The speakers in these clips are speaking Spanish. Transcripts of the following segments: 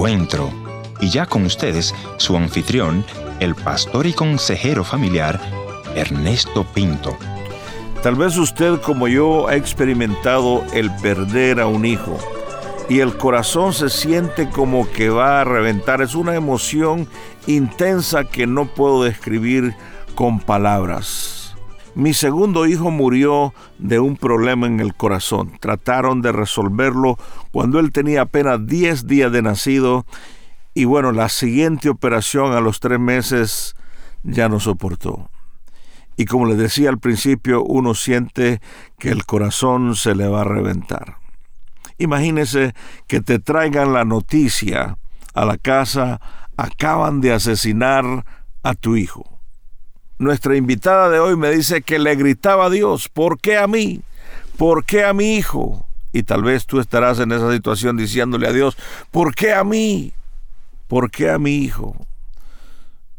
encuentro. Y ya con ustedes, su anfitrión, el pastor y consejero familiar, Ernesto Pinto. Tal vez usted como yo ha experimentado el perder a un hijo y el corazón se siente como que va a reventar. Es una emoción intensa que no puedo describir con palabras. Mi segundo hijo murió de un problema en el corazón. Trataron de resolverlo cuando él tenía apenas 10 días de nacido y bueno, la siguiente operación a los tres meses ya no soportó. Y como les decía al principio, uno siente que el corazón se le va a reventar. Imagínese que te traigan la noticia a la casa, acaban de asesinar a tu hijo. Nuestra invitada de hoy me dice que le gritaba a Dios, ¿por qué a mí? ¿Por qué a mi hijo? Y tal vez tú estarás en esa situación diciéndole a Dios, ¿por qué a mí? ¿Por qué a mi hijo?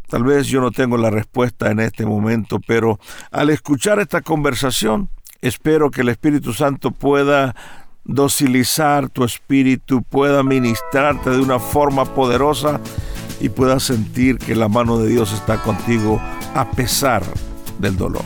Tal vez yo no tengo la respuesta en este momento, pero al escuchar esta conversación, espero que el Espíritu Santo pueda docilizar tu espíritu, pueda ministrarte de una forma poderosa y puedas sentir que la mano de Dios está contigo a pesar del dolor.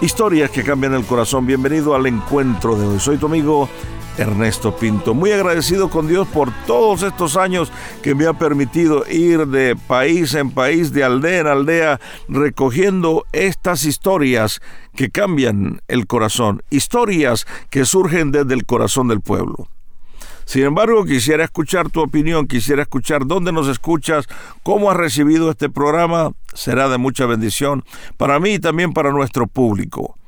Historias que cambian el corazón. Bienvenido al encuentro de hoy. Soy tu amigo Ernesto Pinto. Muy agradecido con Dios por todos estos años que me ha permitido ir de país en país, de aldea en aldea, recogiendo estas historias que cambian el corazón. Historias que surgen desde el corazón del pueblo. Sin embargo, quisiera escuchar tu opinión, quisiera escuchar dónde nos escuchas, cómo has recibido este programa, será de mucha bendición para mí y también para nuestro público.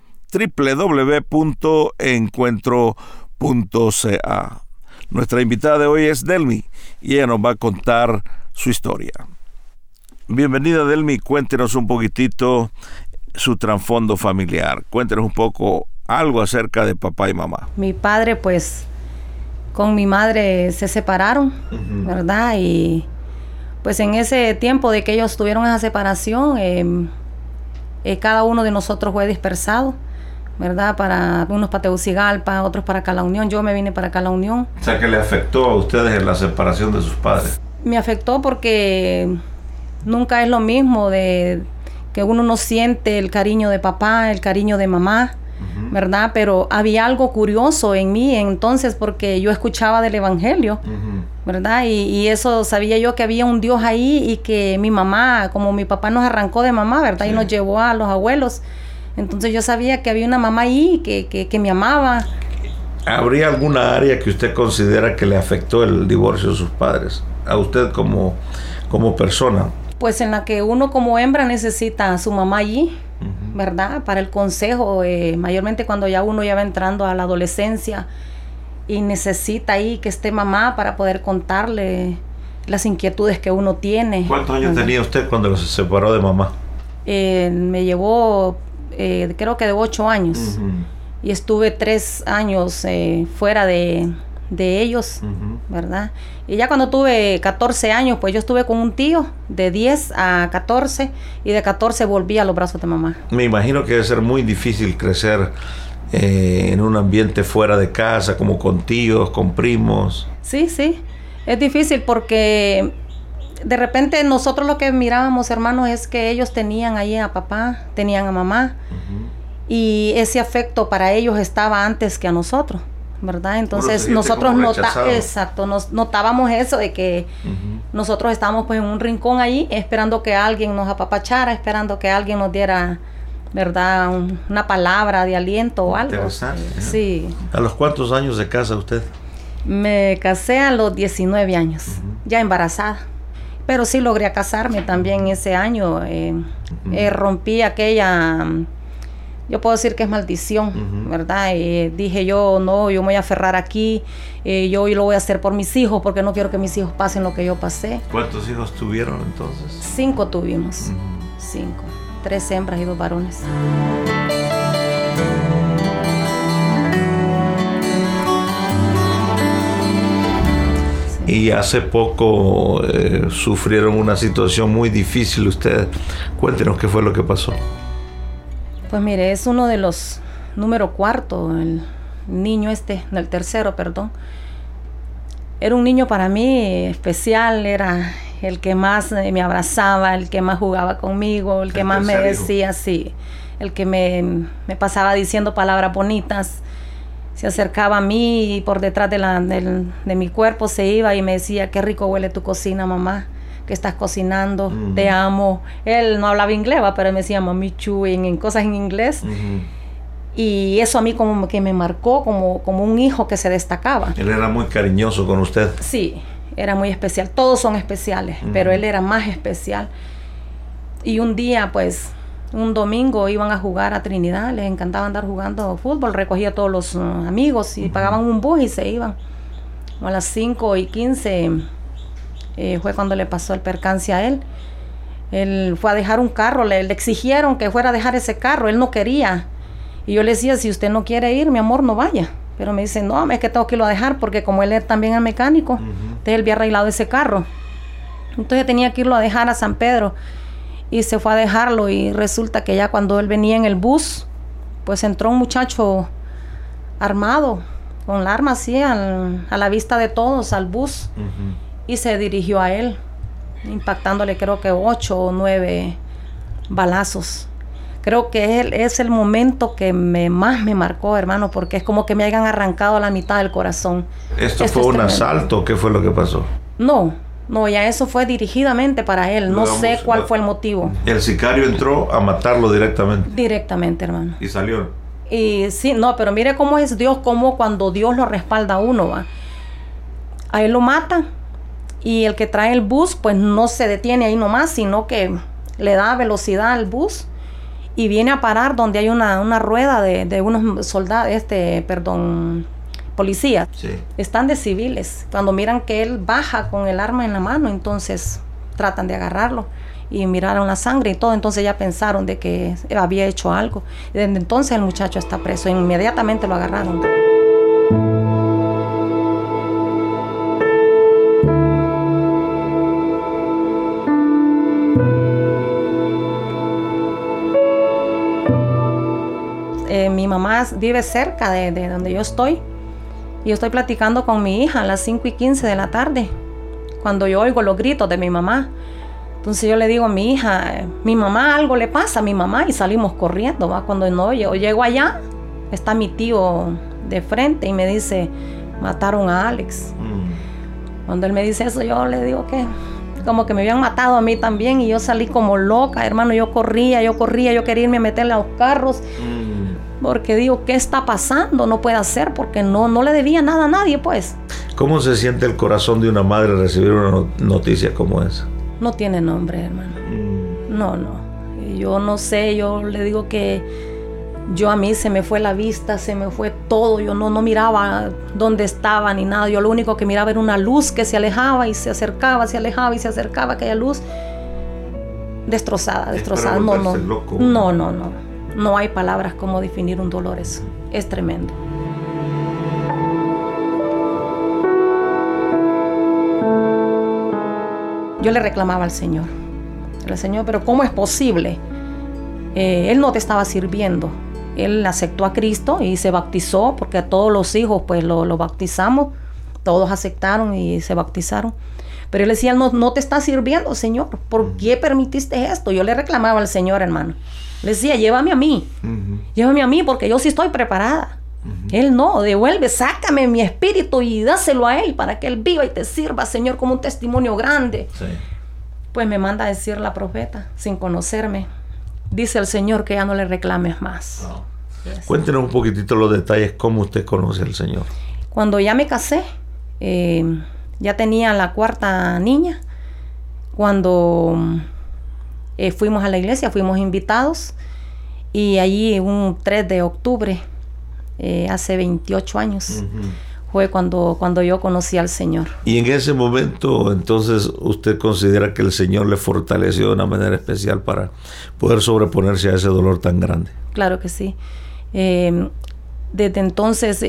Nuestra invitada de hoy es Delmi y ella nos va a contar su historia. Bienvenida Delmi, cuéntenos un poquitito su trasfondo familiar. Cuéntenos un poco algo acerca de papá y mamá. Mi padre pues con mi madre se separaron, ¿verdad? Y pues en ese tiempo de que ellos tuvieron esa separación, em, eh, cada uno de nosotros fue dispersado, ¿verdad? Para unos para Tegucigalpa, otros para Cala Unión. Yo me vine para Cala Unión. O sea, que le afectó a ustedes en la separación de sus padres. Me afectó porque nunca es lo mismo de que uno no siente el cariño de papá, el cariño de mamá ¿verdad? Pero había algo curioso en mí entonces porque yo escuchaba del Evangelio, ¿verdad? Y, eso sabía yo que había un Dios ahí y que mi mamá, como mi papá nos arrancó de mamá, ¿verdad? Y nos llevó a los abuelos. Entonces yo sabía que había una mamá ahí que, que, me amaba. ¿Habría alguna área que usted considera que le afectó el divorcio de sus padres? A usted como, como persona. Pues en la que uno como hembra necesita a su mamá allí, ¿verdad? Para el consejo, eh, mayormente cuando ya uno ya va entrando a la adolescencia y necesita ahí que esté mamá para poder contarle las inquietudes que uno tiene. ¿Cuántos años tenía usted cuando se separó de mamá? Eh, me llevó, eh, creo que de ocho años. Y estuve tres años fuera de, de ellos, ¿verdad? Y ya cuando tuve 14 años, pues yo estuve con un tío de 10 a 14 y de 14 volví a los brazos de mamá. Me imagino que debe ser muy difícil crecer eh, en un ambiente fuera de casa, como con tíos, con primos. Sí, sí, es difícil porque de repente nosotros lo que mirábamos, hermanos, es que ellos tenían ahí a papá, tenían a mamá. Y ese afecto para ellos estaba antes que a nosotros. ¿verdad? Entonces nosotros nota exacto, nos notábamos eso de que nosotros estábamos pues en un rincón ahí esperando que alguien nos apapachara, esperando que alguien nos diera, ¿verdad? una palabra de aliento o algo. Sí. ¿A los cuántos años de casa usted? Me casé a los 19 años, ya embarazada. Pero sí logré casarme también ese año. Eh, eh, rompí aquella yo puedo decir que es maldición, ¿verdad? Eh, dije yo, no, yo me voy a aferrar aquí, eh, yo hoy lo voy a hacer por mis hijos porque no quiero que mis hijos pasen lo que yo pasé. ¿Cuántos hijos tuvieron entonces? Cinco tuvimos, cinco, tres hembras y dos varones. Y hace poco eh, sufrieron una situación muy difícil ustedes. Cuéntenos qué fue lo que pasó. Pues mire, es uno de los número cuarto, el niño este, el tercero, perdón. Era un niño para mí especial, era el que más eh, me abrazaba, el que más jugaba conmigo, el que más me decía, sí, el que me, me pasaba diciendo palabras bonitas se acercaba a mí y por detrás de, la, de, mi cuerpo se iba y me decía, qué rico huele tu cocina, mamá, que estás cocinando, te amo. Él no hablaba inglés, pero me decía, mami chu, en, cosas en inglés. Y eso a mí como que me marcó como, como un hijo que se destacaba. Él era muy cariñoso con usted. Sí, era muy especial. Todos son especiales, pero él era más especial. Y un día, pues, un domingo iban a jugar a Trinidad, les encantaba andar jugando fútbol, recogía a todos los uh, amigos y pagaban un bus y se iban. a las 5 y 15 eh, fue cuando le pasó el percance a él. Él fue a dejar un carro, le, exigieron que fuera a dejar ese carro, él no quería. Y yo le decía, si usted no quiere ir, mi amor, no vaya. Pero me dice, no, es que tengo que irlo a dejar porque como él es también es mecánico, entonces él había arreglado ese carro. Entonces tenía que irlo a dejar a San Pedro y se fue a dejarlo y resulta que ya cuando él venía en el bus, pues entró un muchacho armado, con la arma así a la vista de todos al bus y se dirigió a él, impactándole creo que ocho o nueve balazos. Creo que él es el momento que me, más me marcó, hermano, porque es como que me hayan arrancado la mitad del corazón. ¿Esto, fue un asalto? ¿Qué fue lo que pasó? No, no, ya eso fue dirigidamente para él. No sé cuál fue el motivo. El sicario entró a matarlo directamente. Directamente, hermano. Y salió. Y sí, no, pero mire cómo es Dios, cómo cuando Dios lo respalda a uno, va. A él lo mata y el que trae el bus, pues no se detiene ahí nomás, sino que le da velocidad al bus y viene a parar donde hay una, una rueda de, de unos soldados, este, perdón, policías, están de civiles. Cuando miran que él baja con el arma en la mano, entonces tratan de agarrarlo y miraron la sangre y todo, entonces ya pensaron de que había hecho algo. desde entonces el muchacho está preso, inmediatamente lo agarraron. Eh, mi mamá vive cerca de, de donde yo estoy y yo estoy platicando con mi hija a las 5 y 15 de la tarde, cuando yo oigo los gritos de mi mamá. Entonces yo le digo a mi hija, mi mamá algo le pasa a mi mamá y salimos corriendo. ¿va? Cuando no, yo llego allá, está mi tío de frente y me dice, mataron a Alex. Mm. Cuando él me dice eso, yo le digo que como que me habían matado a mí también y yo salí como loca, hermano, yo corría, yo corría, yo quería irme a meterle a los carros. Mm porque digo, ¿qué está pasando? No puede hacer porque no, no le debía nada a nadie, pues. ¿Cómo se siente el corazón de una madre recibir una noticia como esa? No tiene nombre, hermano. Mm. No, no. Yo no sé, yo le digo que yo a mí se me fue la vista, se me fue todo, yo no, no miraba dónde estaba ni nada, yo lo único que miraba era una luz que se alejaba y se acercaba, se alejaba y se acercaba, aquella luz destrozada, destrozada. No, no, no, no, no. No hay palabras como definir un dolor, es, es tremendo. Yo le reclamaba al Señor, al Señor, pero ¿cómo es posible? Eh, él no te estaba sirviendo. Él aceptó a Cristo y se bautizó, porque a todos los hijos pues lo, lo bautizamos, todos aceptaron y se bautizaron. Pero él decía, no, no te está sirviendo, Señor. ¿Por qué permitiste esto? Yo le reclamaba al Señor, hermano. Le decía, llévame a mí, llévame a mí porque yo sí estoy preparada. Él no, devuelve, sácame mi espíritu y dáselo a Él para que Él viva y te sirva, Señor, como un testimonio grande. Pues me manda a decir la profeta, sin conocerme, dice el Señor que ya no le reclames más. Cuéntenos un poquitito los detalles, cómo usted conoce al Señor. Cuando ya me casé, eh, ya tenía la cuarta niña, cuando eh, fuimos a la iglesia, fuimos invitados y allí un 3 de octubre, eh, hace 28 años, fue cuando, cuando yo conocí al Señor. Y en ese momento entonces usted considera que el Señor le fortaleció de una manera especial para poder sobreponerse a ese dolor tan grande. Claro que sí. Em, desde entonces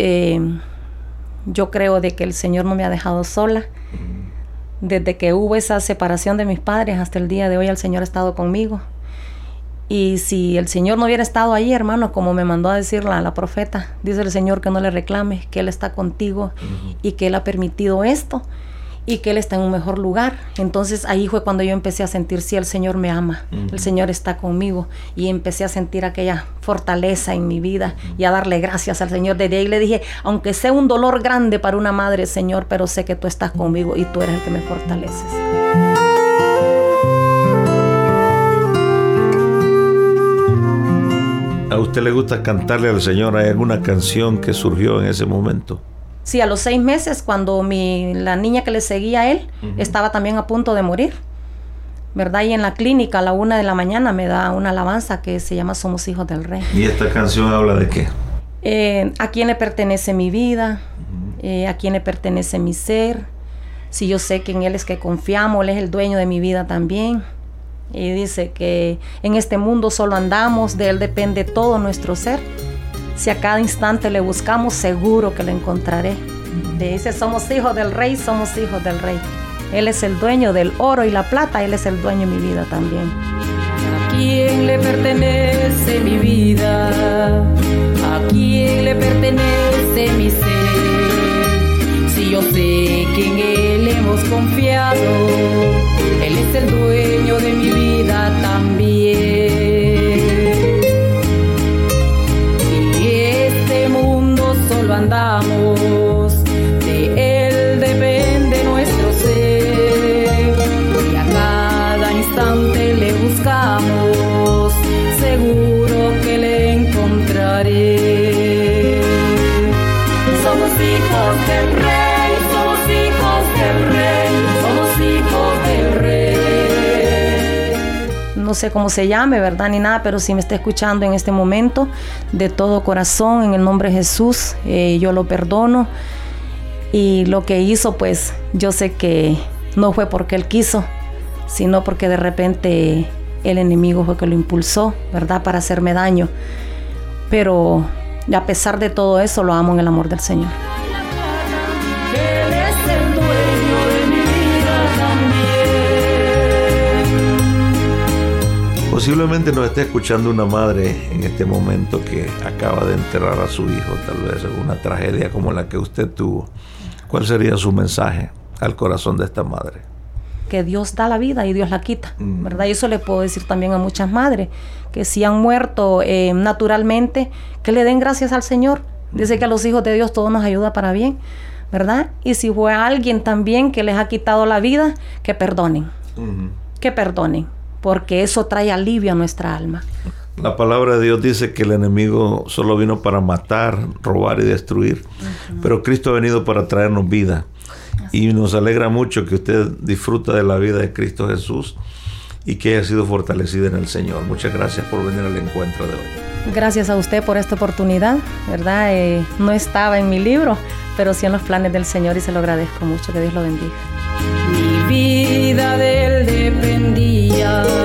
yo creo de que el Señor no me ha dejado sola. Desde que hubo esa separación de mis padres hasta el día de hoy el Señor ha estado conmigo. Y si el Señor no hubiera estado ahí, hermano, como me mandó a decir la, la profeta, dice el Señor que no le reclame, que Él está contigo y que Él ha permitido esto y que Él está en un mejor lugar. Entonces ahí fue cuando yo empecé a sentir, sí, el Señor me ama, el Señor está conmigo y empecé a sentir aquella fortaleza en mi vida y a darle gracias al Señor. Desde ahí le dije, aunque sea un dolor grande para una madre, Señor, pero sé que tú estás conmigo y tú eres el que me fortaleces. ¿A usted le gusta cantarle al Señor? ¿Hay alguna canción que surgió en ese momento? Sí, a los seis meses, cuando mi, la niña que le seguía a él estaba también a punto de morir, ¿verdad? Y en la clínica a la una de la mañana me da una alabanza que se llama Somos hijos del rey. ¿Y esta canción habla de qué? Eh, ¿A quién le pertenece mi vida? Eh, ¿A quién le pertenece mi ser? Si yo sé que en Él es que confiamos, Él es el dueño de mi vida también. Y dice que en este mundo solo andamos, de Él depende todo nuestro ser. Si a cada instante le buscamos, seguro que lo encontraré. Dice, somos hijos del rey, somos hijos del rey. Él es el dueño del oro y la plata, Él es el dueño de mi vida también. ¿A quién le pertenece mi vida? ¿A quién le pertenece mi ser? Si yo sé que en Él hemos confiado, Él es el dueño de mi vida hijos del rey, somos hijos del rey, somos hijos del rey. no sé cómo se llame, ¿verdad? Ni nada, pero si me está escuchando en este momento, de todo corazón, en el nombre de Jesús, eh, yo lo perdono. Y lo que hizo, pues yo sé que no fue porque él quiso, sino porque de repente el enemigo fue que lo impulsó, ¿verdad? Para hacerme daño. Pero a pesar de todo eso, lo amo en el amor del Señor. Posiblemente nos esté escuchando una madre en este momento que acaba de enterrar a su hijo, tal vez en una tragedia como la que usted tuvo. ¿Cuál sería su mensaje al corazón de esta madre? que Dios da la vida y Dios la quita, ¿verdad? Y eso le puedo decir también a muchas madres, que si han muerto eh, naturalmente, que le den gracias al Señor. Dice que a los hijos de Dios todo nos ayuda para bien, ¿verdad? Y si fue alguien también que les ha quitado la vida, que perdonen, que perdonen, porque eso trae alivio a nuestra alma. La palabra de Dios dice que el enemigo solo vino para matar, robar y destruir, pero Cristo ha venido para traernos vida. Y nos alegra mucho que usted disfruta de la vida de Cristo Jesús y que haya sido fortalecida en el Señor. Muchas gracias por venir al encuentro de hoy. Gracias a usted por esta oportunidad, ¿verdad? Eh, no estaba en mi libro, pero sí en los planes del Señor y se lo agradezco mucho. Que Dios lo bendiga. Mi vida de él are.